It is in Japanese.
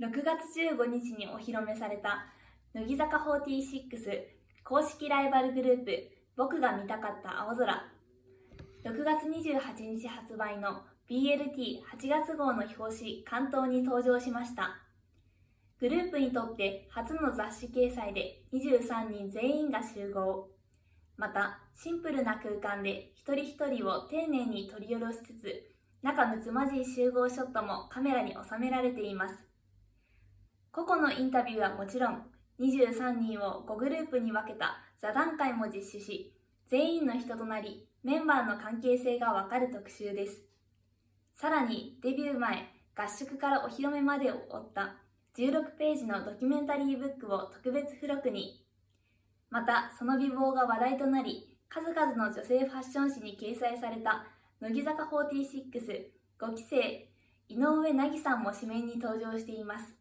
6月15日にお披露目された乃木坂46公式ライバルグループ僕が見たかった青空。6月28日発売の BLT8 月号の表紙関東に登場しました。グループにとって初の雑誌掲載で23人全員が集合。またシンプルな空間で一人一人を丁寧に取り下ろしつつ仲睦まじい集合ショットもカメラに収められています。個々のインタビューはもちろん23人を5グループに分けた座談会も実施し全員の人となりメンバーの関係性がわかる特集です。さらにデビュー前合宿からお披露目までを追った16ページのドキュメンタリーブックを特別付録にまたその美貌が話題となり数々の女性ファッション誌に掲載された乃木坂465期生井上凪さんも紙面に登場しています。